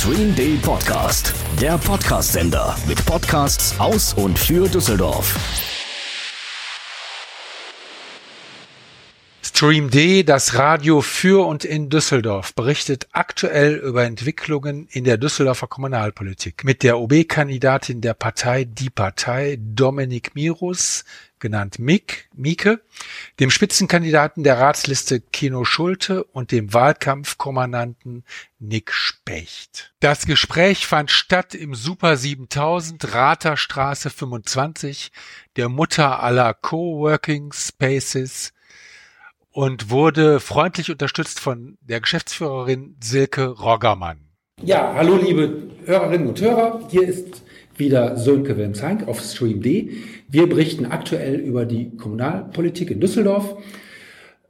Stream Day Podcast, der Podcast-Sender mit Podcasts aus und für Düsseldorf. Stream D, das Radio für und in Düsseldorf, berichtet aktuell über Entwicklungen in der Düsseldorfer Kommunalpolitik mit der OB-Kandidatin der Partei Die Partei, Dominik Mirus, genannt Mick, Mieke, dem Spitzenkandidaten der Ratsliste Kino Schulte und dem Wahlkampfkommandanten Nick Specht. Das Gespräch fand statt im Super 7000 Raterstraße 25, der Mutter aller Coworking Spaces, und wurde freundlich unterstützt von der Geschäftsführerin Silke Roggermann. Ja, hallo liebe Hörerinnen und Hörer, hier ist wieder Sönke Wilmsheink auf Stream D. Wir berichten aktuell über die Kommunalpolitik in Düsseldorf.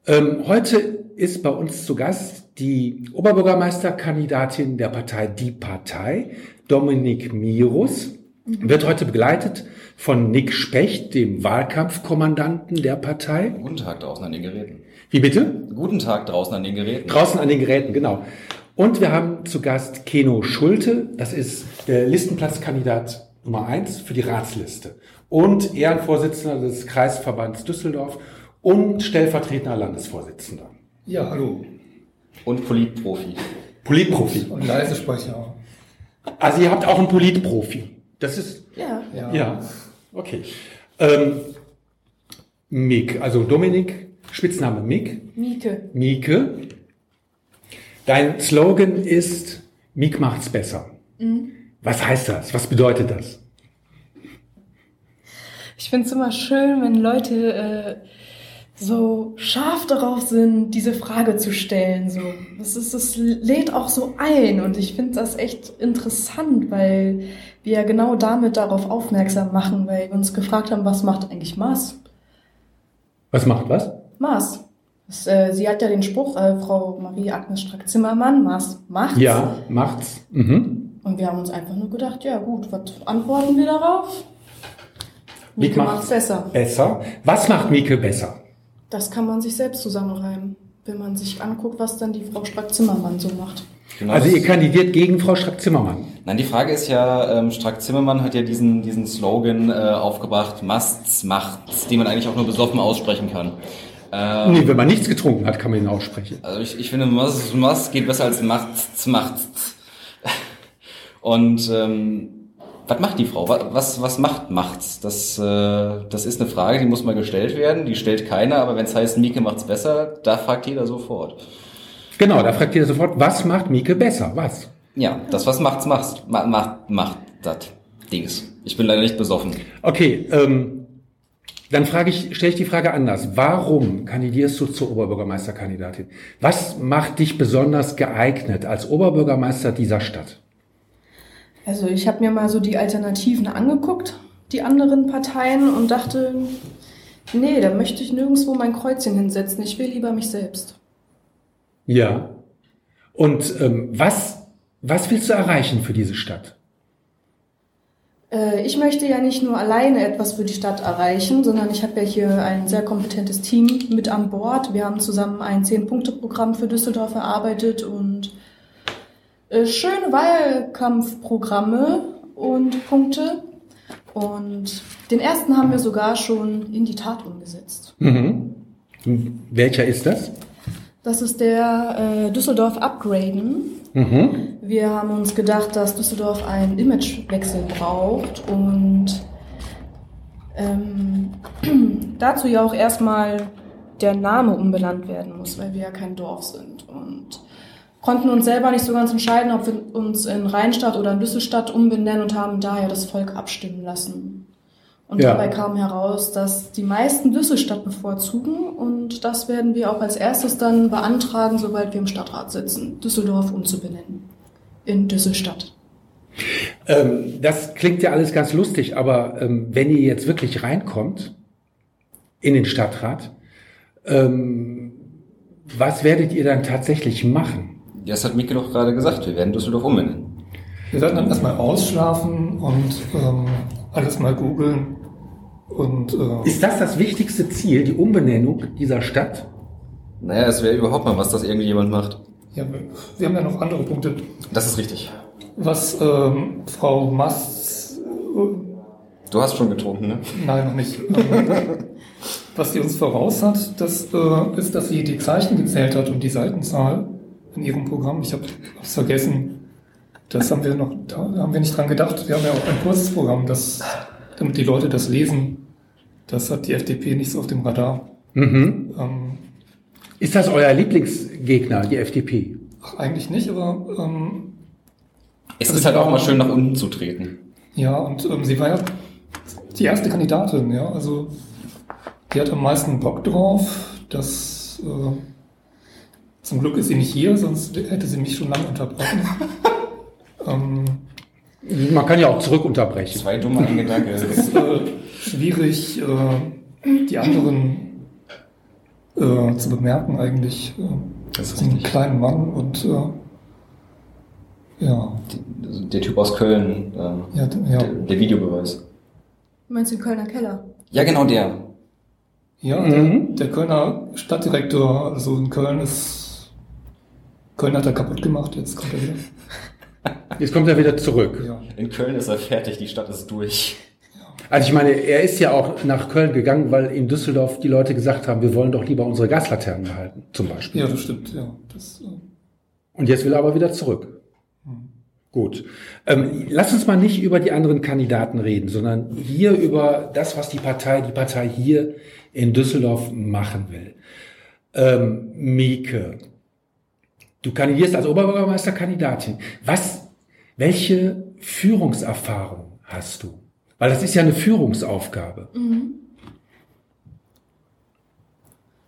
Ähm, heute ist bei uns zu Gast die Oberbürgermeisterkandidatin der Partei Die Partei, Dominik Mirus, wird heute begleitet von Nick Specht, dem Wahlkampfkommandanten der Partei. Guten Tag draußen an den Geräten. Wie bitte? Guten Tag draußen an den Geräten. Draußen an den Geräten, genau. Und wir haben zu Gast Keno Schulte, das ist der Listenplatzkandidat Nummer eins für die Ratsliste und Ehrenvorsitzender des Kreisverbands Düsseldorf und stellvertretender Landesvorsitzender. Ja, hallo. Und Politprofi. Politprofi. Und leise Sprecher. Also ihr habt auch einen Politprofi. Das ist. Ja. Ja. Ja, okay. Ähm, Mick, also Dominik, Spitzname Mick, Mieke. Mieke. Dein Slogan ist Mick macht's besser. Was heißt das? Was bedeutet das? Ich finde es immer schön, wenn Leute äh, so scharf darauf sind, diese Frage zu stellen. So. Das, ist, das lädt auch so ein und ich finde das echt interessant, weil wir ja genau damit darauf aufmerksam machen, weil wir uns gefragt haben, was macht eigentlich Mars? Was macht was? Mars. Das, äh, sie hat ja den Spruch, äh, Frau Marie-Agnes Strack-Zimmermann, Mars macht's. Ja, macht's. Mhm. Und wir haben uns einfach nur gedacht, ja gut, was antworten wir darauf? Mieke Mieke macht's besser. Besser. Was macht Mieke besser? Das kann man sich selbst zusammenreimen, wenn man sich anguckt, was dann die Frau Strack-Zimmermann so macht. Genau, Also ihr kandidiert gegen Frau Strack-Zimmermann. Nein, die Frage ist ja, ähm, Strack-Zimmermann hat ja diesen, diesen Slogan äh, aufgebracht, Mast's, macht's, den man eigentlich auch nur besoffen aussprechen kann. Ähm, Nee, wenn man nichts getrunken hat, kann man ihn aussprechen. Also ich, ich finde, Must, Must geht besser als Macht's, Macht's. Und ähm, was macht die Frau? Wa- Was, was macht Macht's? Das, äh, das ist eine Frage, die muss mal gestellt werden. Die stellt keiner, aber wenn es heißt, Mieke macht's besser, da fragt jeder sofort. Genau, da fragt ihr sofort, was macht Mieke besser? Was? Ja, das, was macht's, macht's, ma, macht, macht das Dings. Ich bin leider nicht besoffen. Okay, ähm, dann frage ich, stelle ich die Frage anders. Warum kandidierst du zur Oberbürgermeisterkandidatin? Was macht dich besonders geeignet als Oberbürgermeister dieser Stadt? Also ich habe mir mal so die Alternativen angeguckt, die anderen Parteien, und dachte, nee, da möchte ich nirgendwo mein Kreuzchen hinsetzen. Ich will lieber mich selbst. Ja. Und ähm, was, was willst du erreichen für diese Stadt? Äh, ich möchte ja nicht nur alleine etwas für die Stadt erreichen, sondern ich habe ja hier ein sehr kompetentes Team mit an Bord. Wir haben zusammen ein Zehn-Punkte-Programm für Düsseldorf erarbeitet und äh, schöne Wahlkampfprogramme und Punkte. Und den ersten haben wir sogar schon in die Tat umgesetzt. Mhm. Welcher ist das? Das ist der äh, Düsseldorf Upgraden. Mhm. Wir haben uns gedacht, dass Düsseldorf einen Imagewechsel braucht und ähm, dazu ja auch erstmal der Name umbenannt werden muss, weil wir ja kein Dorf sind und konnten uns selber nicht so ganz entscheiden, ob wir uns in Rheinstadt oder in Düsselstadt umbenennen und haben daher das Volk abstimmen lassen. Und Ja. dabei kam heraus, dass die meisten Düsselstadt bevorzugen und das werden wir auch als erstes dann beantragen, sobald wir im Stadtrat sitzen, Düsseldorf umzubenennen in Düsselstadt. Ähm, das klingt ja alles ganz lustig, aber ähm, wenn ihr jetzt wirklich reinkommt in den Stadtrat, ähm, was werdet ihr dann tatsächlich machen? Das hat Mieke doch gerade gesagt, wir werden Düsseldorf umbenennen. Wir sollten dann erstmal ausschlafen und ähm, alles mal googeln. Und äh, Ist das das wichtigste Ziel, die Umbenennung dieser Stadt? Naja, es wäre überhaupt mal was, dass irgendjemand macht. ja, wir, haben ja noch andere Punkte. Das ist richtig. was ähm, Frau Mast, Du hast schon getrunken, ne? nein, noch nicht, was sie uns voraus hat, das äh, ist, dass sie die Zeichen gezählt hat und die Seitenzahl in ihrem Programm. Ich habe es vergessen. Das haben wir noch, da haben wir nicht dran gedacht. Wir haben ja auch ein kurzes Programm, das, damit die Leute das lesen. Das hat die FDP nicht so auf dem Radar. Mhm. Ähm, Ist das euer Lieblingsgegner, die FDP? ach, eigentlich nicht, aber ähm, Es ist halt auch mal schön, nach unten zu treten. Ja, und ähm, sie war ja die erste Kandidatin, ja. Also die hat am meisten Bock drauf. Das äh, zum Glück ist sie nicht hier, sonst hätte sie mich schon lange unterbrochen. ähm, Man kann ja auch zurück unterbrechen. Zwei dumme ein Äh, schwierig, äh, die anderen äh, zu bemerken eigentlich. Äh, Das ist richtig. kleinen Mann und äh, ja, Der Typ aus Köln, ähm, ja, der, der Videobeweis. Meinst du den Kölner Keller? Ja, genau der. ja Mhm. der, der Kölner Stadtdirektor, also in Köln ist Köln hat er kaputt gemacht, jetzt kommt er wieder. Jetzt kommt er wieder zurück. Ja. In Köln ist er fertig, die Stadt ist durch. Also ich meine, er ist ja auch nach Köln gegangen, weil in Düsseldorf die Leute gesagt haben, wir wollen doch lieber unsere Gaslaternen behalten, zum Beispiel. Ja, das stimmt, ja. Das, äh, Und jetzt will er aber wieder zurück. Gut. Ähm, lass uns mal nicht über die anderen Kandidaten reden, sondern hier über das, was die Partei, die Partei hier in Düsseldorf machen will. Ähm, Mieke, du kandidierst als Oberbürgermeisterkandidatin. Was, welche Führungserfahrung hast du? Weil das ist ja eine Führungsaufgabe.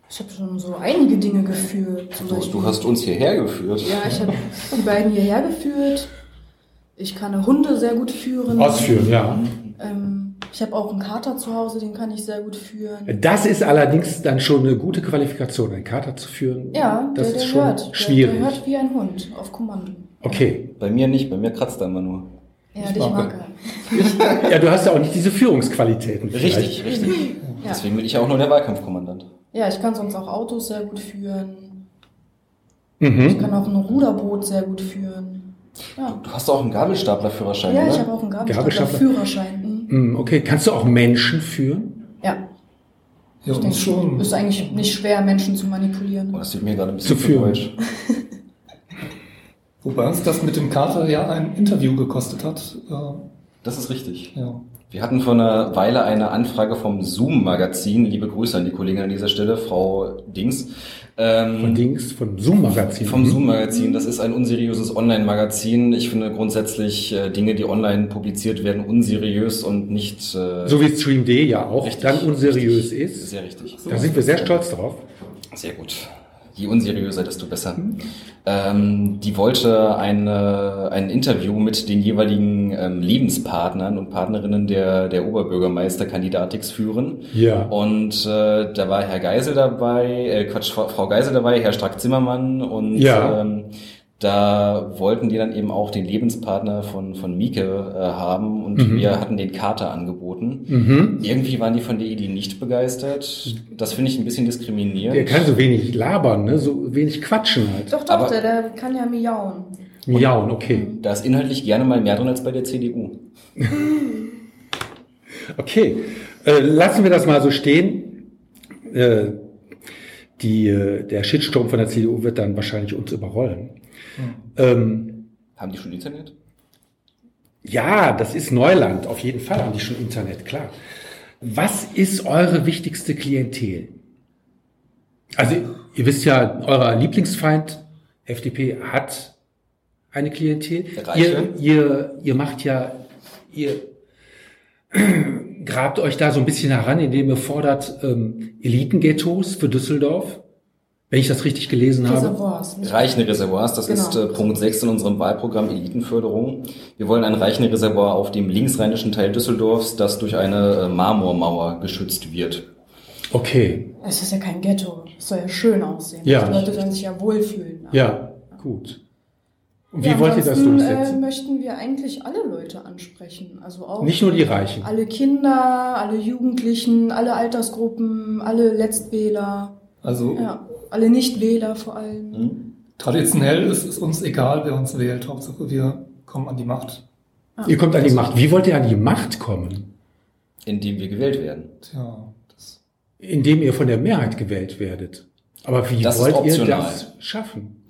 Ich habe schon so einige Dinge geführt. Zum Du, du hast uns hierher geführt. Ja, ich habe die beiden hierher geführt. Ich kann Hunde sehr gut führen. Ausführen, ja. Ähm, ich habe auch einen Kater zu Hause, den kann ich sehr gut führen. Das ist allerdings dann schon eine gute Qualifikation, einen Kater zu führen. Ja, das der, ist der schon hört. Der, schwierig. der hört wie ein Hund auf Kommando. Okay. Bei mir nicht, bei mir kratzt er immer nur. Ja, Ich dich mag er. Ja, du hast ja auch nicht diese Führungsqualitäten. vielleicht. Richtig, richtig. Ja. Deswegen bin ich ja auch nur der Wahlkampfkommandant. ja, ich kann sonst auch Autos sehr gut führen. Mhm. Ich kann auch ein Ruderboot sehr gut führen. Ja, Du hast auch einen Gabelstaplerführerschein, ja ich oder? habe auch einen Gabelstapler. Gabelstapler-Führerschein. Mhm. Mm, Okay, kannst du auch Menschen führen? Ja, ja, ich denke schon. Ist eigentlich nicht schwer, Menschen zu manipulieren. Oh, das tut mir gerade ein bisschen Zu führen. Wobei uns das mit dem Kater ja ein Interview gekostet hat. Äh, Das ist richtig. ja. Wir hatten vor einer Weile eine Anfrage vom Zoom-Magazin. Liebe Grüße an die Kollegin an dieser Stelle, Frau Dings. Ähm, Von Dings, von Zoom-Magazin. Vom Mhm. Zoom-Magazin. Das ist ein unseriöses Online-Magazin. Ich finde grundsätzlich äh, Dinge, die online publiziert werden, unseriös und nicht äh, So wie Stream.de ja auch richtig, dann unseriös richtig, ist. Sehr richtig. Da sind wir sehr stolz drauf. Sehr gut. Je unseriöser, desto besser. Ähm, die wollte eine, ein Interview mit den jeweiligen ähm, Lebenspartnern und Partnerinnen der, der Oberbürgermeisterkandidatix führen. Ja. Und äh, da war Herr Geisel dabei, äh, Quatsch, Frau Frau Geisel dabei, Herr Strack-Zimmermann und Ja. ähm, da wollten die dann eben auch den Lebenspartner von, von Mieke äh, haben und Mhm. wir hatten den Kater angeboten. Mhm. Irgendwie waren die von der Idee nicht begeistert. Das finde ich ein bisschen diskriminierend. Der kann so wenig labern, ne? so wenig quatschen halt. Doch, doch, Aber- der, der kann ja miauen. Miauen, okay. Da ist inhaltlich gerne mal mehr drin als bei der CDU. Okay, äh, lassen wir das mal so stehen. Äh, die, äh, der Shitstorm von der CDU wird dann wahrscheinlich uns überrollen. Ähm, Haben die schon Internet? ja, das ist Neuland. Auf jeden Fall haben die schon Internet, klar. Was ist eure wichtigste Klientel? Also, ihr wisst ja, euer Lieblingsfeind, FDP, hat eine Klientel. Ihr, ihr, ihr macht ja, ihr grabt euch da so ein bisschen heran, indem ihr fordert ähm, Elitenghettos für Düsseldorf, wenn ich das richtig gelesen habe. Reservoirs. nicht- Reichende Reservoirs, das Genau. ist äh, Punkt 6 in unserem Wahlprogramm Elitenförderung. Wir wollen ein Reichende Reservoir auf dem linksrheinischen Teil Düsseldorfs, das durch eine äh, Marmormauer geschützt wird. Okay, Es ist ja kein Ghetto. Es soll ja schön aussehen. Ja. Die Leute sollen sich ja wohlfühlen. ja, gut. Und wie Ja, wollt ihr das ansonsten, durchsetzen? Äh, möchten wir eigentlich alle Leute ansprechen. Also auch Nicht nur die Reichen. alle Kinder, alle Jugendlichen, alle Altersgruppen, alle Letztwähler, Also ja, alle Nichtwähler vor allem. Hm? traditionell ist es uns egal, wer uns wählt. Hauptsache wir kommen an die Macht. Ihr kommt an die Macht. Wie wollt ihr an die Macht kommen? Indem wir gewählt werden. Tja, das, Indem ihr von der Mehrheit gewählt werdet. Aber wie Das wollt ihr das schaffen?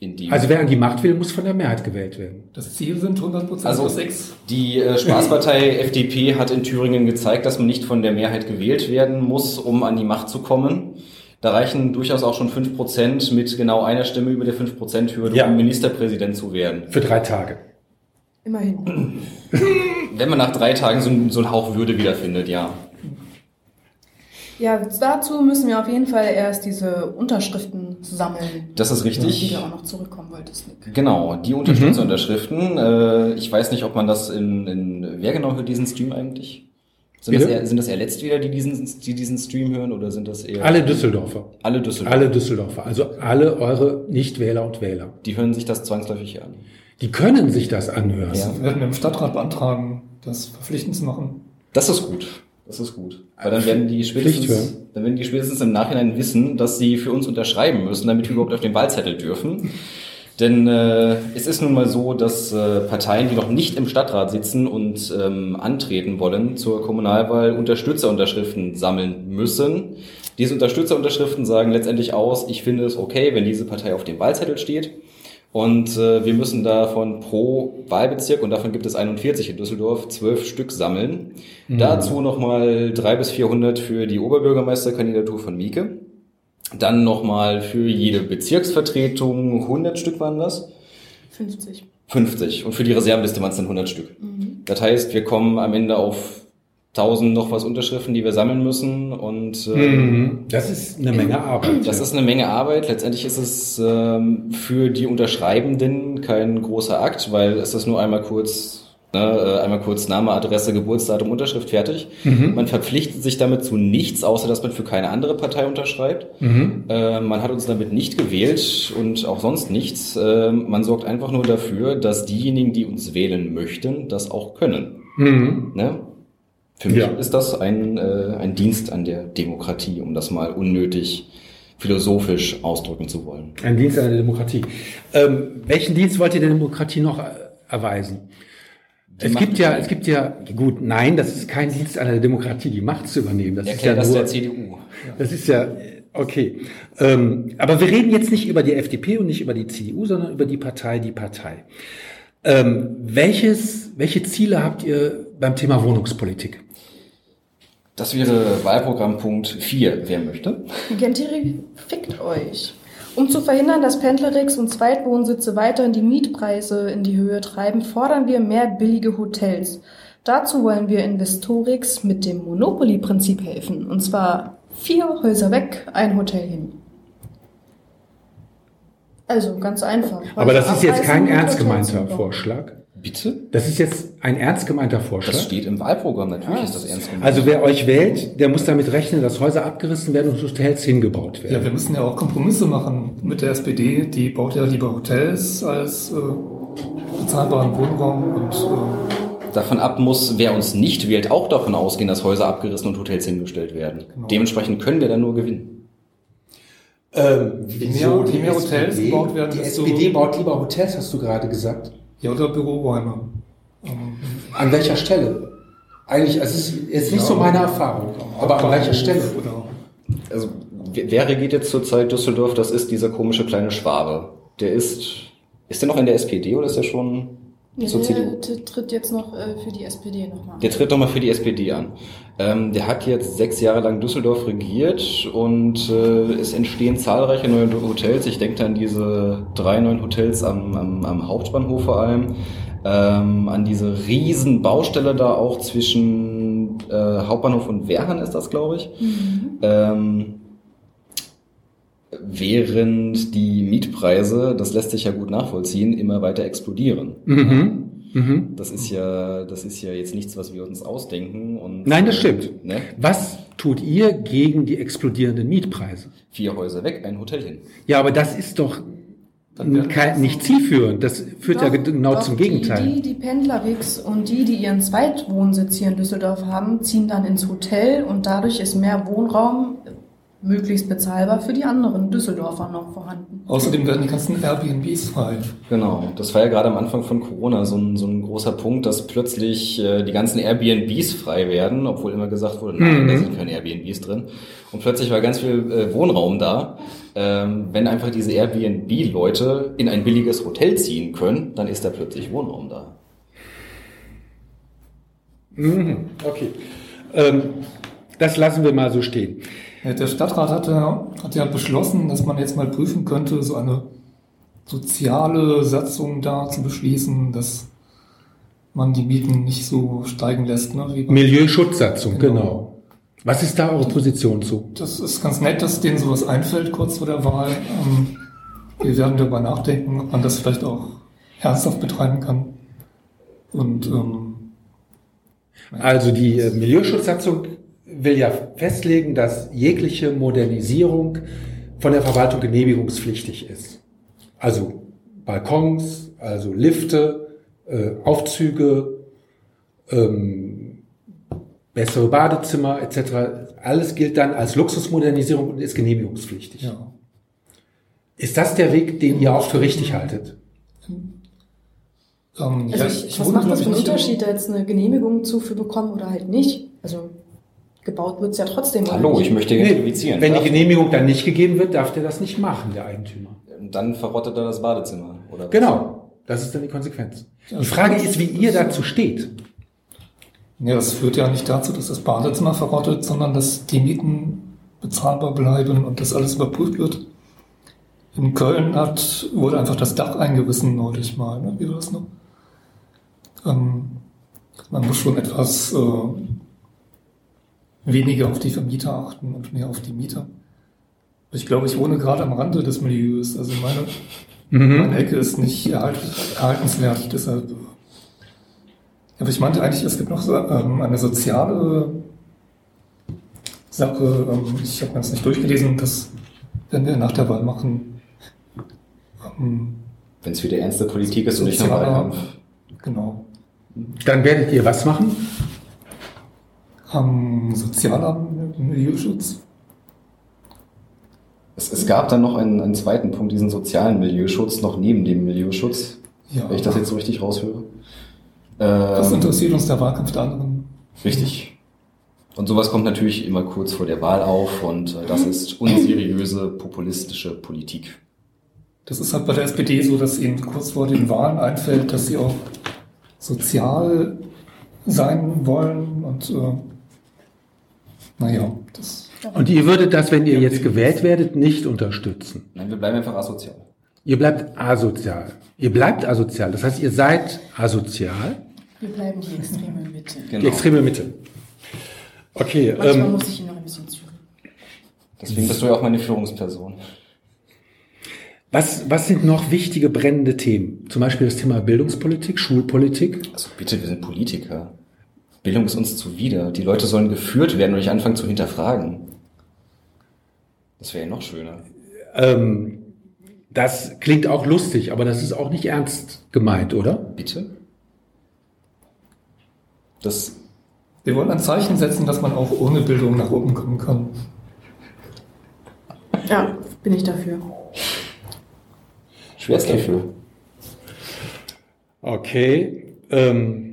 Indem Also wer an die Macht will, muss von der Mehrheit gewählt werden. das Ziel sind 100 Prozent Also X. die äh, Spaßpartei FDP hat in Thüringen gezeigt, dass man nicht von der Mehrheit gewählt werden muss, um an die Macht zu kommen. Da reichen durchaus auch schon 5% mit genau einer Stimme über der 5%-Hürde, Ja. um Ministerpräsident zu werden. Für drei Tage. Immerhin. Wenn man nach drei Tagen so, ein- so einen Hauch Würde wiederfindet, ja. Ja, dazu müssen wir auf jeden Fall erst diese Unterschriften sammeln. Das ist richtig. du auch noch zurückkommen wolltest, Nick. Genau, die Unterstützerunterschriften. Äh, ich weiß nicht, ob man das in, in wer genau hört diesen Stream eigentlich? Sind das, eher, sind das eher Letztwähler, die diesen, die diesen Stream hören, oder sind das eher Alle Düsseldorfer. alle Düsseldorfer? Alle Düsseldorfer. Also alle eure Nichtwähler und Wähler. Die hören sich das zwangsläufig an. Die können sich das anhören. Ja. Wir werden im Stadtrat beantragen, das verpflichtend zu machen. Das ist gut. Das ist gut. Weil dann werden die spätestens, dann werden die spätestens im Nachhinein wissen, dass sie für uns unterschreiben müssen, damit wir überhaupt auf den Wahlzettel dürfen. Denn äh, es ist nun mal so, dass äh, Parteien, die noch nicht im Stadtrat sitzen und ähm, antreten wollen zur Kommunalwahl, Unterstützerunterschriften sammeln müssen. Diese Unterstützerunterschriften sagen letztendlich aus, ich finde es okay, wenn diese Partei auf dem Wahlzettel steht. Und äh, wir müssen davon pro Wahlbezirk, und davon gibt es 41 in Düsseldorf, zwölf Stück sammeln. Dazu nochmal drei bis 400 für die Oberbürgermeisterkandidatur von Mieke. Dann nochmal für jede Bezirksvertretung 100 Stück waren das. 50. 50. Und für die Reserveliste waren es dann 100 Stück. Das heißt, wir kommen am Ende auf 1000 noch was Unterschriften, die wir sammeln müssen. Und ähm, Mhm. Das ist eine Menge Arbeit. das ist eine Menge Arbeit. Letztendlich ist es ähm, für die Unterschreibenden kein großer Akt, weil es ist nur einmal kurz, ne, äh, einmal kurz Name, Adresse, Geburtsdatum, Unterschrift fertig. Man verpflichtet sich damit zu nichts, außer dass man für keine andere Partei unterschreibt. Äh, man hat uns damit nicht gewählt und auch sonst nichts. Äh, man sorgt einfach nur dafür, dass diejenigen, die uns wählen möchten, das auch können. Mhm. Ne? Für mich Ja. ist das ein, äh, ein Dienst an der Demokratie, um das mal unnötig philosophisch ausdrücken zu wollen. Ein Dienst an der Demokratie. Ähm, welchen Dienst wollt ihr der Demokratie noch erweisen? Es gibt ja, es gibt ja, gut, nein, das ist kein Dienst an der Demokratie, die Macht zu übernehmen. Das Erklärt ist das ja der nur, CDU. das ist ja, okay. Ähm, aber wir reden jetzt nicht über die FDP und nicht über die CDU, sondern über die Partei, die Partei. Ähm, welches, welche Ziele habt ihr beim Thema Wohnungspolitik? Das wäre Wahlprogrammpunkt 4. Wer möchte? Gentiri, fickt euch. Um zu verhindern, dass Pendlerix und Zweitwohnsitze weiterhin die Mietpreise in die Höhe treiben, fordern wir mehr billige Hotels. Dazu wollen wir Investorix mit dem Monopoly-Prinzip helfen. Und zwar vier Häuser weg, ein Hotel hin. Also ganz einfach. Aber das ist jetzt kein ernst gemeinter. Vorschlag. Bitte? Das ist jetzt ein ernst gemeinter Vorschlag. Das steht im Wahlprogramm. Natürlich ist das ernst gemeint. Also wer euch wählt, der muss damit rechnen, dass Häuser abgerissen werden und Hotels hingebaut Ja, werden. wir müssen ja auch Kompromisse machen mit der SPD. Die baut ja lieber Hotels als äh, bezahlbaren Wohnraum und äh, Davon ab muss, wer uns nicht wählt, auch davon ausgehen, dass Häuser abgerissen und Hotels hingestellt werden. Genau. Dementsprechend können wir dann nur gewinnen. Ähm, Je mehr- je mehr Hotels gebaut werden, Die SPD baut lieber Hotels, hast du gerade gesagt. Ja, oder Büroräume. An welcher Stelle? Eigentlich, also es ist jetzt nicht Ja. so meine Erfahrung. Aber an welcher Stelle? Oder Also, wer regiert jetzt zurzeit Düsseldorf? Das ist dieser komische kleine Schwabe. Der ist, ist der noch in der SPD oder ist der schon zur der CDU? t- tritt jetzt noch äh, für die SPD nochmal. Der tritt nochmal für die SPD an. Ähm, der hat jetzt sechs Jahre lang Düsseldorf regiert und äh, es entstehen zahlreiche neue Hotels. Ich denke an diese drei neuen Hotels am, am, am Hauptbahnhof vor allem. Ähm, an diese riesen Baustelle da auch zwischen äh, Hauptbahnhof und Wehrhahn ist das, glaube ich. Ähm, während die Mietpreise, das lässt sich ja gut nachvollziehen, immer weiter explodieren. Mhm. Mhm. Das ist ja, das ist ja jetzt nichts, was wir uns ausdenken. Und, Nein, das äh, stimmt. Ne? Was tut ihr gegen die explodierenden Mietpreise? Vier Häuser weg, ein Hotel hin. Ja, aber das ist doch kein, nicht zielführend. Das führt ja Doch, genau doch, zum Gegenteil. Die, die, die Pendlerwix und die, die ihren Zweitwohnsitz hier in Düsseldorf haben, ziehen dann ins Hotel und dadurch ist mehr Wohnraum möglichst bezahlbar für die anderen Düsseldorfer noch vorhanden. Außerdem werden die ganzen Airbnbs frei. Genau, das war ja gerade am Anfang von Corona so ein, so ein großer Punkt, dass plötzlich äh, die ganzen Airbnbs frei werden, obwohl immer gesagt wurde, nein, Mhm. da sind keine Airbnbs drin. Und plötzlich war ganz viel äh, Wohnraum da. Ähm, wenn einfach diese Airbnb-Leute in ein billiges Hotel ziehen können, dann ist da plötzlich Wohnraum da. Mhm, okay. Ähm, das lassen wir mal so stehen. Ja, der Stadtrat hat ja, hat ja beschlossen, dass man jetzt mal prüfen könnte, so eine soziale Satzung da zu beschließen, dass man die Mieten nicht so steigen lässt. Ne, Milieusschutzsatzung, genau. Genau. Was ist da eure Position zu? Das ist ganz nett, dass denen sowas einfällt kurz vor der Wahl. Ähm, wir werden darüber nachdenken, ob man das vielleicht auch ernsthaft betreiben kann. Und ähm, Also die äh, Milieuschutzsatzung will ja festlegen, dass jegliche Modernisierung von der Verwaltung genehmigungspflichtig ist. Also Balkons, also Lifte, äh, Aufzüge, ähm, bessere Badezimmer etc. Alles gilt dann als Luxusmodernisierung und ist genehmigungspflichtig. ja, Ist das der Weg, den ihr auch für richtig haltet? ähm, Also ja, ich, was macht das ich, für einen Unterschied, da jetzt eine Genehmigung zu für bekommen oder halt nicht? Also gebaut wird's ja trotzdem. Hallo, ich möchte Nee, gentrifizieren. wenn die Genehmigung dann nicht gegeben wird, darf der das nicht machen, der Eigentümer. dann verrottet er das Badezimmer. Oder? Genau, das ist dann die Konsequenz. Die Frage ist, wie ihr dazu steht. Ja, das führt ja nicht dazu, dass das Badezimmer verrottet, sondern dass die Mieten bezahlbar bleiben und das alles überprüft wird. In Köln hat, wurde einfach das Dach eingerissen neulich mal. Ne? Wie war das noch? Ähm, man muss schon etwas äh, weniger auf die Vermieter achten und mehr auf die Mieter. Ich glaube, ich wohne gerade am Rande des Milieus. Also meine, meine Ecke ist nicht erhalt, erhaltenswert. Deshalb aber ich meinte eigentlich, es gibt noch so, ähm, eine soziale Sache. Ähm, ich habe mir das nicht durchgelesen. Das werden wir nach der Wahl machen. Ähm, Wenn es wieder ernste Politik ist und nicht nur Wahlkampf. genau. Dann werdet ihr was machen? Ähm, sozialer Milieuschutz. Es, es gab dann noch einen, einen zweiten Punkt, diesen sozialen Milieuschutz, noch neben dem Milieuschutz. Ja. Wenn ich das jetzt so richtig raushöre. Was Ähm, interessiert uns der Wahlkampf der anderen? richtig. Und sowas kommt natürlich immer kurz vor der Wahl auf und äh, das ist unseriöse populistische Politik. Das ist halt bei der SPD so, dass ihnen kurz vor den Wahlen einfällt, dass sie auch sozial sein wollen und äh, naja, das Und ihr würdet das, wenn ihr jetzt gewählt werdet, nicht unterstützen. Nein, wir bleiben einfach asozial. Ihr bleibt asozial. Ihr bleibt asozial. Das heißt, ihr seid asozial. Wir bleiben die extreme Mitte. Genau. Die extreme Mitte. Okay, Manchmal ähm, muss ich ihn noch ein bisschen zügeln. Deswegen bist du ja auch meine Führungsperson. was, was sind noch wichtige brennende Themen? Zum Beispiel das Thema Bildungspolitik, Schulpolitik. Also bitte, wir sind Politiker. Bildung ist uns zuwider. Die Leute sollen geführt werden und nicht anfangen zu hinterfragen. Das wäre ja noch schöner. Ähm, das klingt auch lustig, aber das ist auch nicht ernst gemeint, oder? Bitte? Das, wir wollen ein Zeichen setzen, dass man auch ohne Bildung nach oben kommen kann. Ja, bin ich dafür. schwerst Okay. dafür. Okay. Ähm,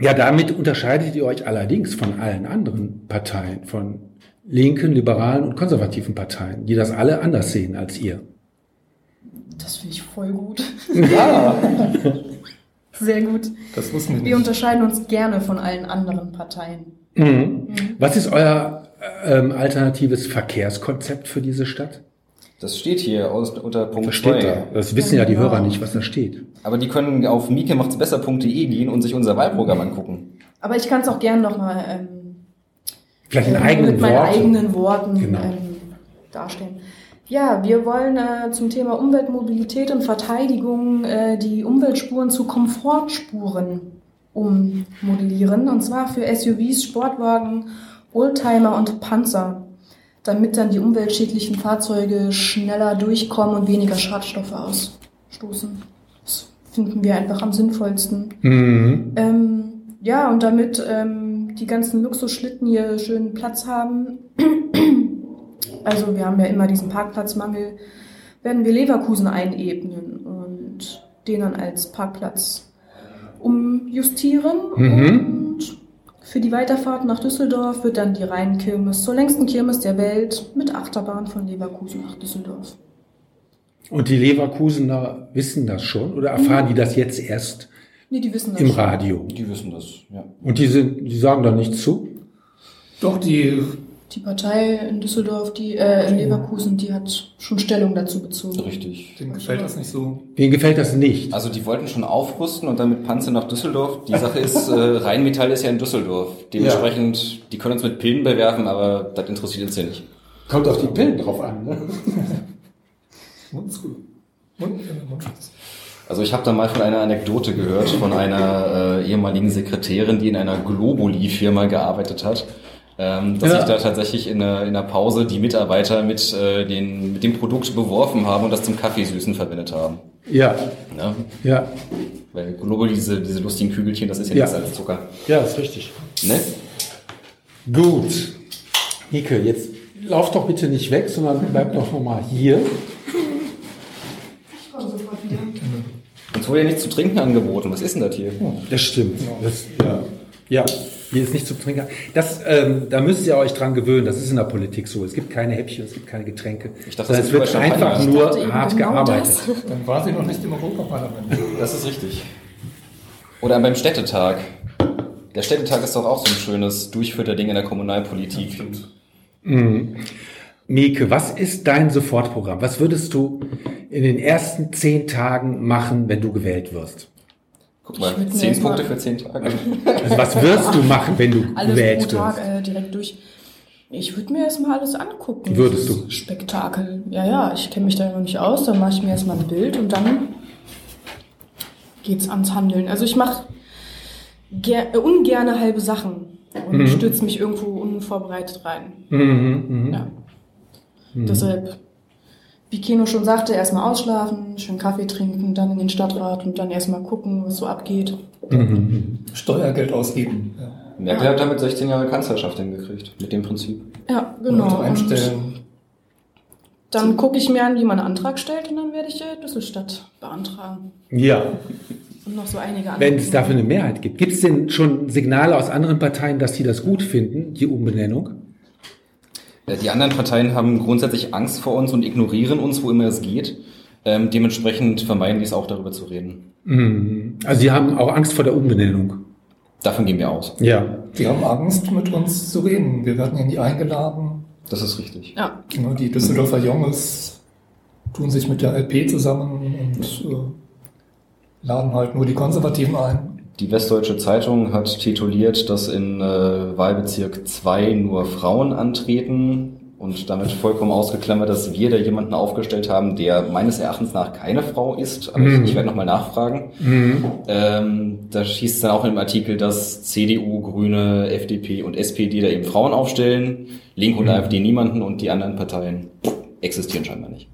ja, damit unterscheidet ihr euch allerdings von allen anderen Parteien, von linken, liberalen und konservativen Parteien, die das alle anders sehen als ihr. Das finde ich voll gut. Ja. Sehr gut. Das wussten wir Wir unterscheiden uns gerne von allen anderen Parteien. Mhm. Was ist euer ähm, alternatives Verkehrskonzept für diese Stadt? Das steht hier unter Punkt Was steht 2. da? Das wissen ja die Genau. Hörer nicht, was da steht. Aber die können auf miekemacht'sbesser.de gehen und sich unser Wahlprogramm angucken. Aber ich kann es auch gerne nochmal ähm, Vielleicht in ähm, eigenen mit meinen Worten. eigenen Worten Genau. ähm, darstellen. Ja, wir wollen äh, zum Thema Umweltmobilität und Verteidigung äh, die Umweltspuren zu Komfortspuren ummodellieren. Und zwar für SUVs, Sportwagen, Oldtimer und Panzer. Damit dann die umweltschädlichen Fahrzeuge schneller durchkommen und weniger Schadstoffe ausstoßen. Das finden wir einfach am sinnvollsten. Mhm. Ähm, ja, und damit ähm, die ganzen Luxusschlitten hier schön Platz haben, also wir haben ja immer diesen Parkplatzmangel, werden wir Leverkusen einebnen und den dann als Parkplatz umjustieren. Mhm. Und für die Weiterfahrt nach Düsseldorf wird dann die Rheinkirmes zur längsten Kirmes der Welt mit Achterbahn von Leverkusen nach Düsseldorf. Und die Leverkusener wissen das schon oder erfahren die das jetzt erst Nee, die wissen das im schon. Radio? Die wissen das, ja. Und die, sind, die sagen da nichts zu? Doch, die, Die Partei in Düsseldorf, die äh, in Leverkusen, die hat schon Stellung dazu bezogen. Richtig. denen gefällt das nicht so. Denen gefällt das nicht. Also die wollten schon aufrüsten und dann mit Panzer nach Düsseldorf. Die Sache ist, äh, Rheinmetall ist ja in Düsseldorf. Dementsprechend, die können uns mit Pillen bewerfen, aber das interessiert uns ja nicht. Kommt auf die Pillen drauf an. Ne? Mundschutz. Mund, äh, Mundschutz. Also ich habe da mal von einer Anekdote gehört von einer äh, ehemaligen Sekretärin, die in einer Globuli-Firma gearbeitet hat, ähm, dass Ja. sich da tatsächlich in der, in der Pause die Mitarbeiter mit, äh, den, mit dem Produkt beworfen haben und das zum Kaffeesüßen verwendet haben. Ja, Ne? ja, Weil Globuli, diese, diese lustigen Kügelchen, das ist ja, Ja. nichts als Zucker. ja, ist richtig. Ne? Gut. Nike, jetzt lauf doch bitte nicht weg, sondern bleib doch nochmal hier. Uns wurde ja nichts zu trinken angeboten. Was ist denn das hier? Das stimmt. Das, ja. ja, hier ist nicht zu trinken. Das, ähm, da müsst ihr euch dran gewöhnen. Das ist in der Politik so. Es gibt keine Häppchen, es gibt keine Getränke. Ich dachte, das es ist wird Champagner. einfach Ich nur dachte hart genau gearbeitet. das. Dann war sie noch nicht im Europaparlament. Das ist richtig. Oder beim Städtetag. Der Städtetag ist doch auch so ein schönes Durchführter-Ding in der Kommunalpolitik. Mieke, was ist dein Sofortprogramm? Was würdest du in den ersten zehn Tagen machen, wenn du gewählt wirst? Guck mal, zehn Punkte für zehn Tage. Also was wirst du machen, wenn du Alles pro Tag äh, direkt durch. Ich würde mir erstmal alles angucken. Würdest du? Spektakel. Ja, ja, ich kenne mich da noch nicht aus. Dann mache ich mir erstmal ein Bild und dann geht's ans Handeln. Also ich mache äh, ungerne halbe Sachen und Mhm. stürze mich irgendwo unvorbereitet rein. Mhm, mhm. Ja. Deshalb, wie Keno schon sagte, erstmal ausschlafen, schön Kaffee trinken, dann in den Stadtrat und dann erstmal gucken, was so abgeht. Steuergeld ausgeben. Ja. Merkel hat damit 16 Jahre Kanzlerschaft hingekriegt. Mit dem Prinzip. Ja, genau. Und einstellen. dann gucke ich mir an, wie man einen Antrag stellt und dann werde ich äh, Düsselstadt beantragen. Ja, Und noch so einige andere. wenn es dafür eine Mehrheit gibt. Gibt es denn schon Signale aus anderen Parteien, dass sie das gut finden, die Umbenennung? Äh, Die anderen Parteien haben grundsätzlich Angst vor uns und ignorieren uns, wo immer es geht. Ähm, dementsprechend vermeiden die es auch, darüber zu reden. Mhm. Also sie haben auch Angst vor der Umbenennung. Davon gehen wir aus. Ja. Die haben Angst, mit uns zu reden. Wir werden ja nie eingeladen. Das ist richtig. Ja, Genau, Die Düsseldorfer Junges tun sich mit der LP zusammen und äh, laden halt nur die Konservativen ein. Die Westdeutsche Zeitung hat tituliert, dass in äh, Wahlbezirk 2 nur Frauen antreten und damit vollkommen ausgeklammert, dass wir da jemanden aufgestellt haben, der meines Erachtens nach keine Frau ist. Aber Mhm. ich, ich werde nochmal nachfragen. Ähm, da schießt dann auch im Artikel, dass CDU, Grüne, FDP und SPD da eben Frauen aufstellen, Link und AfD niemanden und die anderen Parteien existieren scheinbar nicht.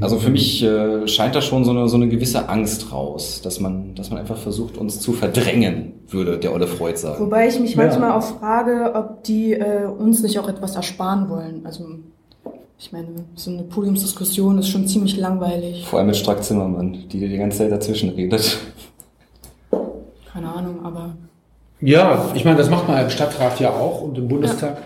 Also für mich äh, scheint da schon so eine, so eine gewisse Angst raus, dass man, dass man einfach versucht, uns zu verdrängen, würde der Olle Freud sagen. wobei ich mich Ja. manchmal auch frage, ob die äh, uns nicht auch etwas ersparen wollen. Also, ich meine, so eine Podiumsdiskussion ist schon ziemlich langweilig. Vor allem mit Strack Zimmermann, die dir die ganze Zeit dazwischen redet. Keine Ahnung, aber Ja, ich meine, das macht man im Stadtrat ja auch und im Bundestag.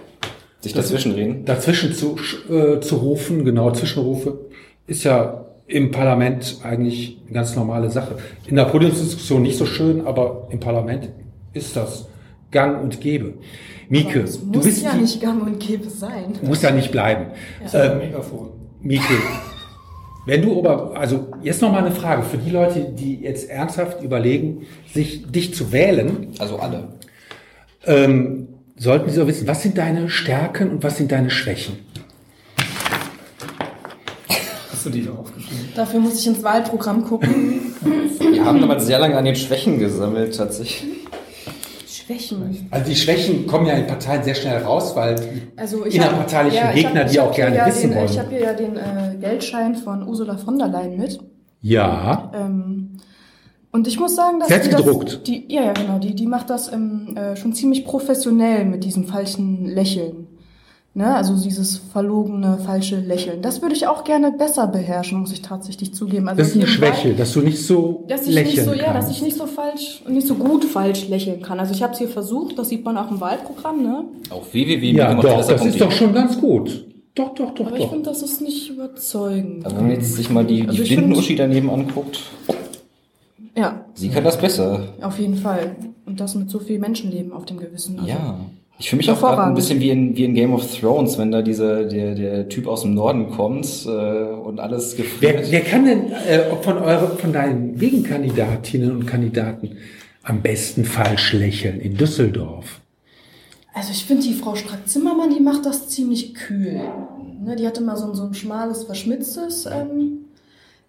Sich dazwischenreden. Dazwischen zu, äh, zu rufen, genau, Zwischenrufe, ist ja im Parlament eigentlich eine ganz normale Sache. In der Podiumsdiskussion nicht so schön, aber im Parlament ist das gang und gäbe. Mieke, es du muss bist ja die, nicht gang und gäbe sein. muss ja nicht bleiben. Äh, Ähm, Megafon. Mieke, wenn du aber, also jetzt noch mal eine Frage für die Leute, die jetzt ernsthaft überlegen, sich dich zu wählen, Also alle. ähm, sollten sie auch wissen, was sind deine Stärken und was sind deine Schwächen? Hast du die da aufgeschrieben? Dafür muss ich ins Wahlprogramm gucken. Wir haben damals sehr lange an den Schwächen gesammelt, tatsächlich. Schwächen. Also die Schwächen kommen ja in Parteien sehr schnell raus, weil die Also ich innerparteilichen hab- ja, ich Gegner, hab- die auch gerne ja wissen den, wollen. Ich habe hier ja den äh, Geldschein von Ursula von der Leyen mit. ja, Ähm, und ich muss sagen, dass die das, gedruckt. Die, ja, ja, genau. Die, die macht das ähm, äh, schon ziemlich professionell mit diesem falschen Lächeln. Ne, also dieses verlogene, falsche Lächeln. Das würde ich auch gerne besser beherrschen, muss ich tatsächlich zugeben. Also Das ist eine im Schwäche, Wald- dass du nicht so dass ich lächeln nicht so, ja, kannst. dass ich nicht so falsch, nicht so gut falsch lächeln kann. Also ich habe es hier versucht, das sieht man auch im Wahlprogramm, ne? Auf www. ja, doch, das ist doch schon ganz gut. Doch, doch, doch, Aber ich doch. finde, das ist nicht überzeugend. Also wenn man jetzt sich mal die, Also die ich Blinden-Uschi daneben anguckt, Ja, sie kann das besser. auf jeden Fall. Und das mit so viel Menschenleben auf dem Gewissen. Also, Ja. Ich fühle mich auch gerade ein bisschen wie in, wie in Game of Thrones, wenn da dieser, der, der Typ aus dem Norden kommt äh, und alles Wer, gefriert. wer kann denn äh, von, eure, von deinen Gegenkandidatinnen und Kandidaten am besten falsch lächeln in Düsseldorf? Also ich finde die Frau Strack-Zimmermann, die macht das ziemlich kühl. Ne, die hat immer so ein, so ein schmales, verschmitztes ähm,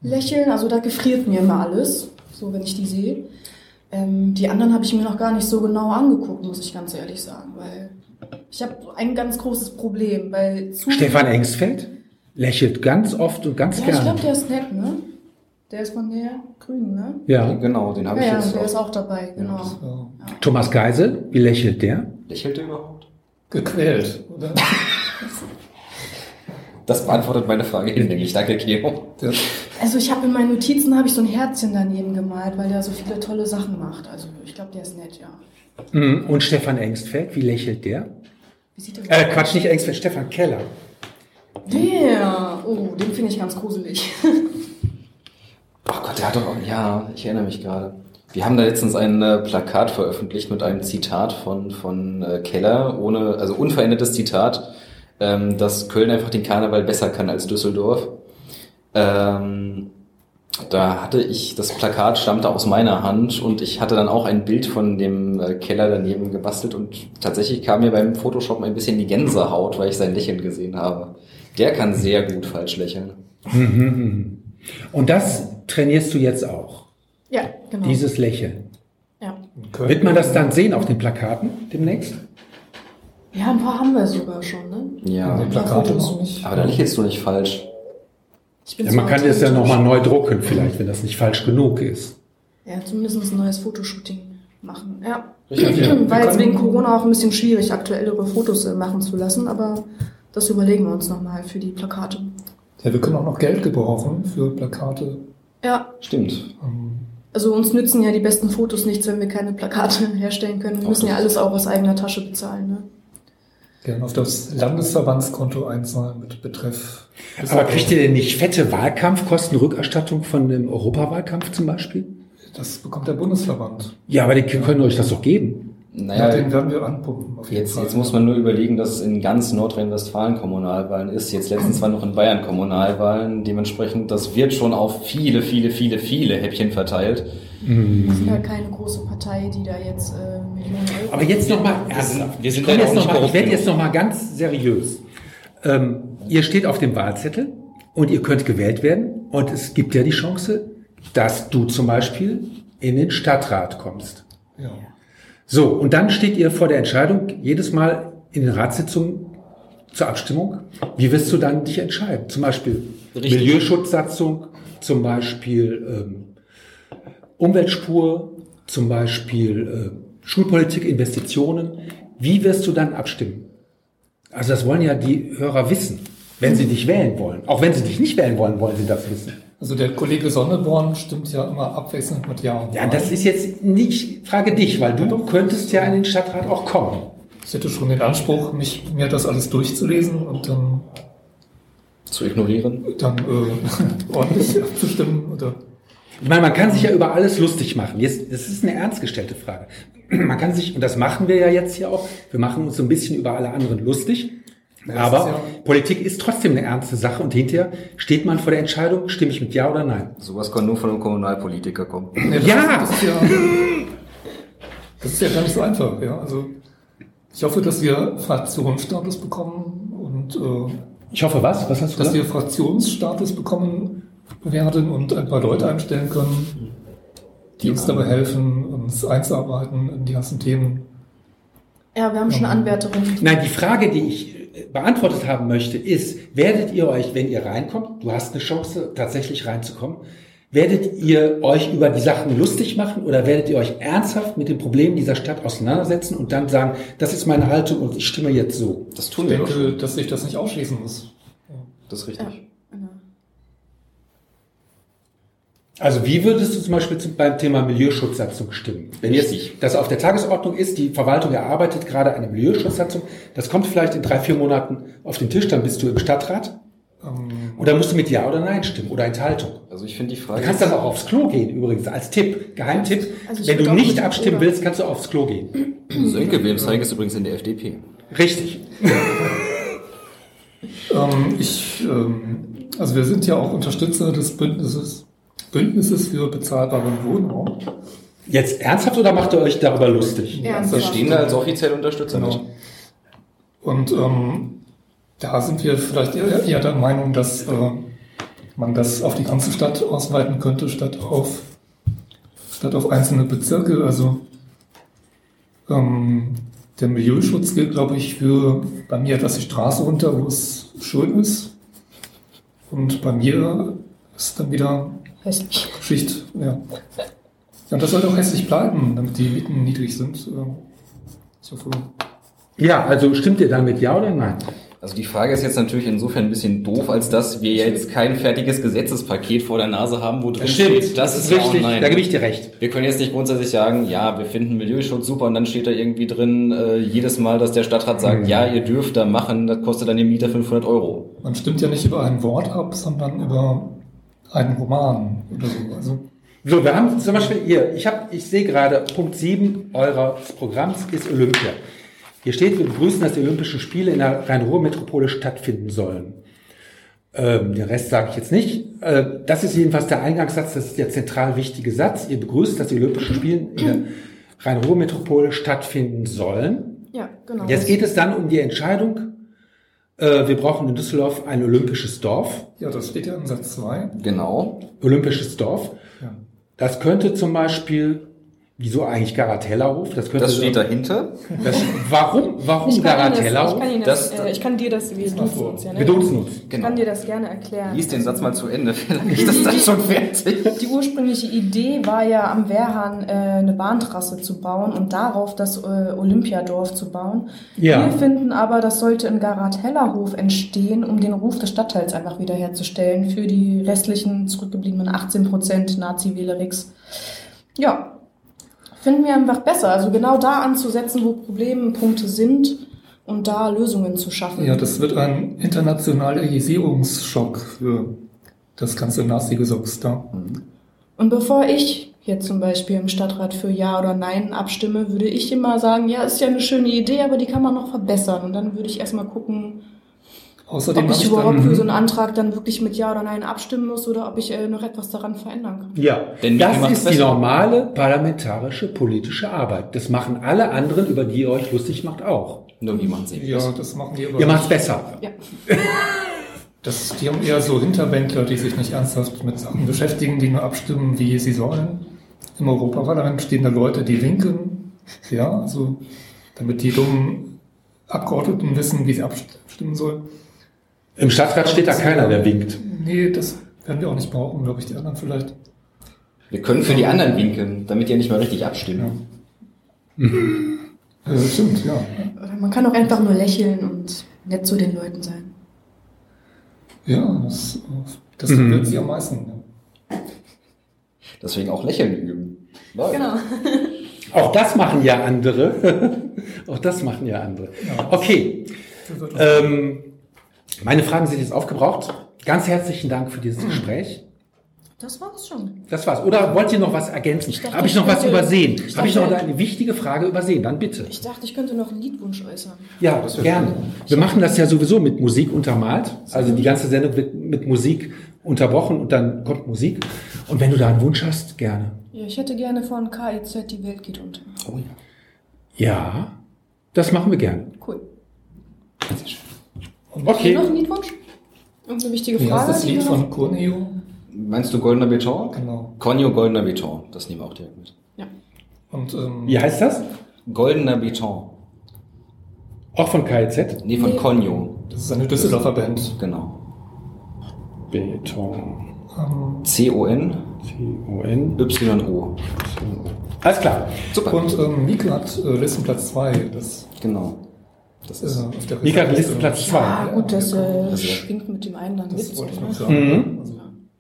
Lächeln. Also da gefriert mir immer alles, so wenn ich die sehe. Ähm, die anderen habe ich mir noch gar nicht so genau angeguckt, muss ich ganz ehrlich sagen. Weil ich habe ein ganz großes Problem. Weil zu Stefan Engsfeld lächelt ganz oft und ganz Ja, ich gerne. glaube, der ist nett, ne? Der ist von der Grünen, ne? Ja. Genau, den habe Ja, ich ja, jetzt der auch. ist auch dabei, genau. Ja. Thomas Geisel, wie lächelt der? Lächelt er überhaupt? Gequält, oder? Das beantwortet meine Frage hinlänglich. Danke, Keo. Also ich habe in meinen Notizen habe ich so ein Herzchen daneben gemalt, weil der so viele tolle Sachen macht. Also ich glaube, der ist nett, ja. Mhm. Und Stefan Engstfeld, wie lächelt der? Wie sieht der Äh, Quatsch, nicht Engstfeld, Stefan Keller. Der, oh, den finde ich ganz gruselig. Oh Gott, der hat doch auch, ja, ich erinnere mich gerade. Wir haben da letztens ein äh, Plakat veröffentlicht mit einem Zitat von, von äh, Keller, ohne, also unverändertes Zitat, ähm, dass Köln einfach den Karneval besser kann als Düsseldorf. Ähm, da hatte ich, das Plakat stammte aus meiner Hand und ich hatte dann auch ein Bild von dem äh, Keller daneben gebastelt und tatsächlich kam mir beim Photoshop ein bisschen die Gänsehaut, weil ich sein Lächeln gesehen habe. Der kann sehr gut falsch lächeln. Und das trainierst du jetzt auch, Ja, genau. dieses Lächeln. ja. Wird man das dann sehen auf den Plakaten demnächst? Ja, ein paar haben wir sogar schon, ne? Ja. die Plakate nicht. Aber da lächelst du nicht falsch. Ich bin Ja, man kann das ja nochmal neu drucken, vielleicht, wenn das nicht falsch genug ist. Ja, zumindest ein neues Fotoshooting machen. Ja. Richtig, ja. War jetzt wegen Corona auch ein bisschen schwierig, aktuellere Fotos äh, machen zu lassen, aber das überlegen wir uns nochmal für die Plakate. Ja, wir können auch noch Geld gebrauchen für Plakate. Ja, Stimmt. Ähm, also uns nützen ja die besten Fotos nichts, wenn wir keine Plakate herstellen können. Wir müssen ja alles auch aus eigener Tasche bezahlen. Ne? Gerne auf das Landesverbandskonto einzahlen mit Betreff. Aber kriegt ihr denn nicht fette Wahlkampfkostenrückerstattung von dem Europawahlkampf zum Beispiel? Das bekommt der Bundesverband. Ja, aber die können euch das doch geben. Ja, Naja, den werden wir anpumpen. Jetzt, Fall. jetzt muss man nur überlegen, dass es in ganz Nordrhein-Westfalen Kommunalwahlen ist. Jetzt letztens war noch in Bayern Kommunalwahlen. Dementsprechend, das wird schon auf viele, viele, viele, viele Häppchen verteilt. Wir sind ja keine große Partei, die da jetzt äh, Millionen Euro. Aber jetzt nochmal Wir ernsthaft. sind- wir sind Ich jetzt noch mal, ich werde jetzt nochmal ganz seriös. Ähm, ihr steht auf dem Wahlzettel und ihr könnt gewählt werden. Und es gibt ja die Chance, dass du zum Beispiel in den Stadtrat kommst. Ja. So, und dann steht ihr vor der Entscheidung, jedes Mal in den Ratssitzungen zur Abstimmung. Wie wirst du dann dich entscheiden? Zum Beispiel Richtig. Milieuschutzsatzung, zum Beispiel ähm, Umweltspur, zum Beispiel äh, Schulpolitik, Investitionen. Wie wirst du dann abstimmen? Also das wollen ja die Hörer wissen, wenn sie dich wählen wollen. Auch wenn sie dich nicht wählen wollen, wollen sie das wissen. Also der Kollege Sonneborn stimmt ja immer abwechselnd mit Ja und Ja, das ist jetzt nicht, frage dich, weil du könntest ja in den Stadtrat auch kommen. Ich hätte schon den Anspruch, mich, mir das alles durchzulesen und dann, Zu ignorieren. dann äh, ordentlich abzustimmen. Oder Ich meine, man kann sich ja über alles lustig machen. Jetzt, das ist eine ernst gestellte Frage. Man kann sich, und das machen wir ja jetzt hier auch, wir machen uns so ein bisschen über alle anderen lustig. das Aber ist ja- Politik ist trotzdem eine ernste Sache und hinterher steht man vor der Entscheidung, stimme ich mit Ja oder Nein. Sowas kann nur von einem Kommunalpolitiker kommen. Nee, das Ja! Ist, das, ist ja das ist ja gar nicht so einfach. Ja? Also ich hoffe, dass wir Fraktionsstatus bekommen und äh, Ich hoffe, was? Was hast du dass gesagt? wir Fraktionsstatus bekommen werden und ein paar Leute einstellen können, die uns dabei helfen, uns einzuarbeiten in die ganzen Themen. Ja, wir haben schon Anwärterinnen. Nein, die Frage, die ich äh, beantwortet haben möchte, ist, werdet ihr euch, wenn ihr reinkommt, du hast eine Chance, tatsächlich reinzukommen, Werdet ihr euch über die Sachen lustig machen oder werdet ihr euch ernsthaft mit den Problemen dieser Stadt auseinandersetzen und dann sagen, das ist meine Haltung und ich stimme jetzt so? Das Ich tun wir doch denke, schon. dass sich das nicht ausschließen muss. Das ist richtig. Also wie würdest du zum Beispiel zum, beim Thema Milieuschutzsatzung stimmen? Wenn jetzt Richtig. das auf der Tagesordnung ist, die Verwaltung erarbeitet gerade eine Milieuschutzsatzung, das kommt vielleicht in drei, vier Monaten auf den Tisch, dann bist du im Stadtrat. Ähm, Oder musst du mit Ja oder Nein stimmen oder Enthaltung? Also ich finde die Du Frage. kannst dann auch aufs Klo gehen, übrigens, als Tipp, Geheimtipp. Also Wenn du nicht abstimmen oder. willst, kannst du aufs Klo gehen. Sönke Wilmsheim ist übrigens in der FDP. Richtig. ähm, ich, ähm, also wir sind ja auch Unterstützer des Bündnisses, Bündnisses für bezahlbaren Wohnraum. Jetzt ernsthaft oder macht ihr euch darüber lustig? Wir Ernsthaft. stehen da als offizielle Unterstützer mit. Genau. Und ähm, da sind wir vielleicht eher, eher der Meinung, dass äh, man das auf die ganze Stadt ausweiten könnte, statt auf, statt auf einzelne Bezirke. Also ähm, der Milieuschutz gilt, glaube ich, für bei mir etwas die Straße runter, wo es schön ist. Und bei mir ist dann wieder Hässlich. Schicht. Ja. ja, und das soll doch hässlich bleiben, damit die Mieten niedrig sind. Hoffe, Ja, also stimmt ihr damit Ja oder Nein? Also die Frage ist jetzt natürlich insofern ein bisschen doof, als dass wir jetzt kein fertiges Gesetzespaket vor der Nase haben, wo drin steht, das ist ja und richtig, nein. da gebe ich dir recht. Wir können jetzt nicht grundsätzlich sagen, ja, wir finden Milieuschutz super und dann steht da irgendwie drin, äh, jedes Mal, dass der Stadtrat sagt, ja, ihr dürft da machen, das kostet dann den Mieter 500 Euro. Man stimmt ja nicht über ein Wort ab, sondern über einen Roman oder so. Also, So, wir haben zum Beispiel hier, ich, hab, ich sehe gerade, Punkt 7 eures Programms ist Olympia. Hier steht, wir begrüßen, dass die Olympischen Spiele in der Rhein-Ruhr-Metropole stattfinden sollen. Ähm, den Rest sage ich jetzt nicht. Äh, das ist jedenfalls der Eingangssatz, das ist der zentral wichtige Satz. Ihr begrüßt, dass die Olympischen Spiele in der Rhein-Ruhr-Metropole stattfinden sollen. Ja, genau. Jetzt geht es dann um die Entscheidung, äh, wir brauchen in Düsseldorf ein olympisches Dorf. ja, das steht ja in Satz 2. Genau. Olympisches Dorf. Ja. Das könnte zum Beispiel, wieso eigentlich Garatellerhof? Das könnte Das steht dahinter. Das, warum, warum ich kann, Ihnen das, ich, Garatellerhof? kann das, Das- äh, ich kann dir das, wir duzen uns ja, ne? Wir duzen uns. Ich Genau. kann dir das gerne erklären. Lies den Satz mal zu Ende, vielleicht ist das dann schon fertig. Die ursprüngliche Idee war ja am Wehrhahn äh, eine Bahntrasse zu bauen und darauf das äh, Olympiadorf zu bauen. Ja. Wir finden aber, das sollte in Garat-Hellerhof entstehen, um den Ruf des Stadtteils einfach wiederherzustellen für die restlichen zurückgebliebenen 18 Prozent Nazi-Wählerix. Ja, finden wir einfach besser. Also genau da anzusetzen, wo Problempunkte sind und da Lösungen zu schaffen. ja, das wird ein Internationalisierungsschock für das ganze Nazi-Gesocks da. Und bevor ich jetzt zum Beispiel im Stadtrat für Ja oder Nein abstimme, würde ich immer sagen, ja, ist ja eine schöne Idee, aber die kann man noch verbessern. Und dann würde ich erstmal gucken, Außerdem ob ich ich überhaupt für so dann, einen Antrag dann wirklich mit Ja oder Nein abstimmen muss oder ob ich äh, noch etwas daran verändern kann. Ja, Denn das ist die besser? normale parlamentarische politische Arbeit. Das machen alle anderen, über die ihr euch lustig macht, auch. Nur wie man sieht. ja, das machen die aber Ihr macht's besser. Ja. Das, die haben eher so Hinterbänkler, die sich nicht ernsthaft mit Sachen beschäftigen, die nur abstimmen, wie sie sollen. Im Europaparlament stehen da Leute, die winken, ja, also damit die dummen Abgeordneten wissen, wie sie abstimmen sollen. Im Stadtrat steht da keiner, der winkt. Nee, das werden wir auch nicht brauchen, glaube ich, die anderen vielleicht. Wir können für die anderen winken, damit die ja nicht mal richtig abstimmen. Äh, stimmt, ja. Oder man kann auch einfach nur lächeln und nett zu den Leuten sein. Ja, das, das Mhm. wird sie am meisten. Ja. Deswegen auch lächeln üben. Läuft. Genau. Auch das machen ja andere. auch das machen ja andere. Okay. Das auch- Ähm, meine Fragen sind jetzt aufgebraucht. Ganz herzlichen Dank für dieses Gespräch. Das war's schon. Das war's. Oder wollt ihr noch was ergänzen? Habe ich ich noch was übersehen? Habe ich noch eine wichtige Frage übersehen? Dann bitte. Ich dachte, ich könnte noch einen Liedwunsch äußern. Ja, gerne. Wir machen das ja sowieso mit Musik untermalt. Also die ganze Sendung wird mit Musik unterbrochen und dann kommt Musik. Und wenn du da einen Wunsch hast, gerne. Ja, ich hätte gerne von KIZ Die Welt geht unter. Oh ja. Ja, das machen wir gerne. Cool. Okay. Noch ein Liedwunsch? Irgendeine wichtige Wie heißt Frage? das die Lied von Corneo? Meinst du goldener Beton? Genau. Conyo goldener Beton. Das nehmen wir auch direkt mit. Ja. Und ähm, Wie heißt das? Goldener Beton. Auch von KIZ? Nee, von Nee. Conyo. das ist eine Düsseldorfer Band. Genau. Beton. Ähm, C-O-N T-O-N. Y-O. Alles klar. Super. Und ähm, Mieke hat äh, Listenplatz 2. Das Genau. Das ist auf der Mika. Listenplatz 2. Ja, gut, das äh, schwingt mit dem einen dann mit. Das So, wollte ich ne? noch sagen. Mhm. Also,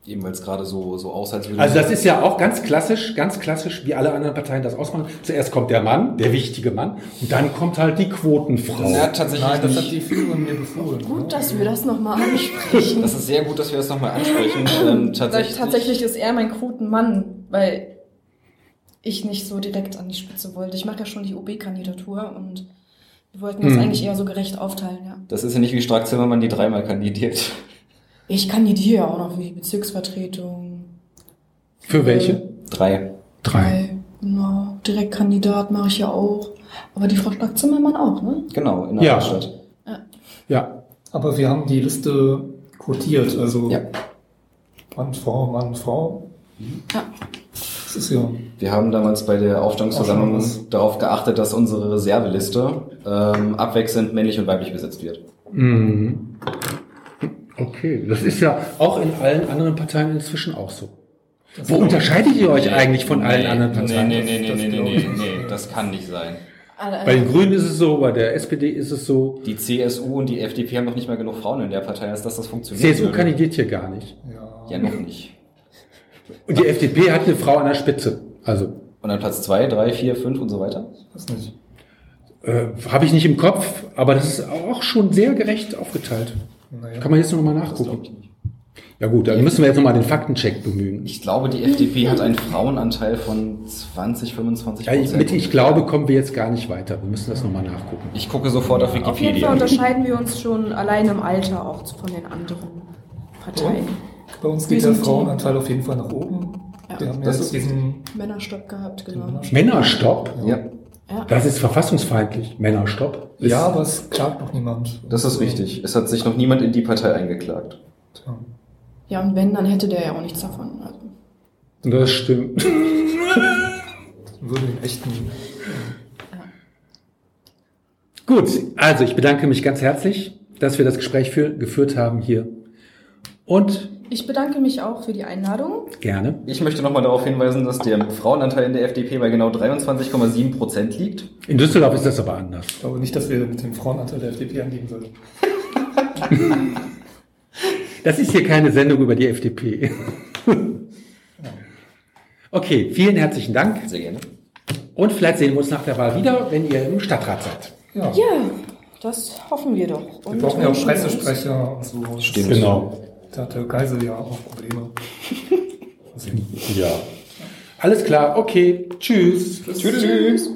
eben weil es gerade so, so aus, als würde Also das ist ja auch ganz klassisch, ganz klassisch, wie alle anderen Parteien das ausmachen. Zuerst kommt der Mann, der wichtige Mann, und dann kommt halt die Quotenfrau. ja, tatsächlich Nein, das hat die Führerin mir befohlen. Gut, dass wir das nochmal ansprechen. Das ist sehr gut, dass wir das nochmal ansprechen. Ähm, tatsächlich, tatsächlich ist er mein Quotenmann, weil ich nicht so direkt an die Spitze wollte. Ich mache ja schon die OB-Kandidatur und wir wollten das Mhm. eigentlich eher so gerecht aufteilen, ja. Das ist ja nicht wie Strack Zimmermann, die dreimal kandidiert. Ich kandidiere ja auch noch für die Bezirksvertretung. Für welche? Drei. Drei. Genau. Direktkandidat mache ich ja auch. Aber die Frau Stark-Zimmermann auch, ne? Genau, in der Ja. Altstadt. Ja. Aber wir haben die Liste quotiert, also Ja. Mann, Frau, Mann, Frau. Ja. Das ist ja. Wir haben damals bei der Aufstellungsversammlung was. darauf geachtet, dass unsere Reserveliste ähm, abwechselnd männlich und weiblich besetzt wird. Mhm. Okay, das ist ja auch in allen anderen Parteien inzwischen auch so. Wo unterscheidet ihr euch eigentlich von allen anderen Parteien? Nee, nee, nee, Das- nee, das nee, nee, nee, das kann nicht sein. Bei den Grünen ist es so, bei der SPD ist es so. Die CSU und die FDP haben noch nicht mal genug Frauen in der Partei, als dass das funktioniert. CSU würde. kandidiert hier gar nicht. Ja. Ja, noch nicht. Und die FDP hat eine Frau an der Spitze. Also Und dann Platz zwei, drei, vier, fünf und so weiter? Weiß nicht. äh, habe ich nicht im Kopf, aber das ist auch schon sehr gerecht aufgeteilt. Naja. Kann man jetzt noch mal Das glaube nachgucken. Ja gut, dann müssen wir jetzt noch mal den Faktencheck bemühen. Ich glaube, die FDP hat einen Frauenanteil von 20, 25 Ja, ich, mit ich glaube, kommen wir jetzt gar nicht weiter. Wir müssen das noch mal nachgucken. Ich gucke sofort auf Auf jeden Fall Wikipedia. unterscheiden wir uns schon allein im Alter auch von den anderen Parteien. Bei uns geht der Frauenanteil auf jeden Fall nach oben. Ja. Wir haben Das jetzt ist- diesen Männerstopp gehabt, genau. Männerstopp? Ja, Ja. Das ist verfassungsfeindlich. Männerstopp. Ist- Ja, aber es klagt noch niemand. das ist richtig. Es hat sich noch niemand in die Partei eingeklagt. Tja. ja, und wenn, dann hätte der ja auch nichts davon. Also, Das stimmt. Würde den echten. Gut, also ich bedanke mich ganz herzlich, dass wir das Gespräch für, geführt haben hier. Und ich bedanke mich auch für die Einladung. gerne. Ich möchte nochmal darauf hinweisen, dass der Frauenanteil in der FDP bei genau 23,7 Prozent liegt. In Düsseldorf ist das aber anders. Ich glaube nicht, dass wir mit dem Frauenanteil der FDP angeben sollten. Das ist hier keine Sendung über die FDP. Okay, vielen herzlichen Dank. Sehr gerne. Und vielleicht sehen wir uns nach der Wahl wieder, wenn ihr im Stadtrat seid. Ja. Ja, das hoffen wir doch. Wir Und brauchen ja auch Pressesprecher und so. Stimmt. Genau. Da hat der Geisel ja auch Probleme. Ja. Alles klar, okay. Tschüss. Tschüss.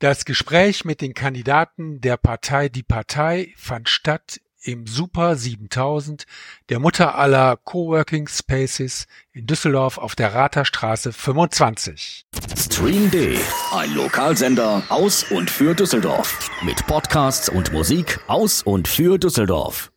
Das Gespräch mit den Kandidaten der Partei Die Partei fand statt im Super 7000, der Mutter aller Coworking Spaces in Düsseldorf auf der Ratherstraße 25. Stream D, ein Lokalsender aus und für Düsseldorf. Mit Podcasts und Musik aus und für Düsseldorf.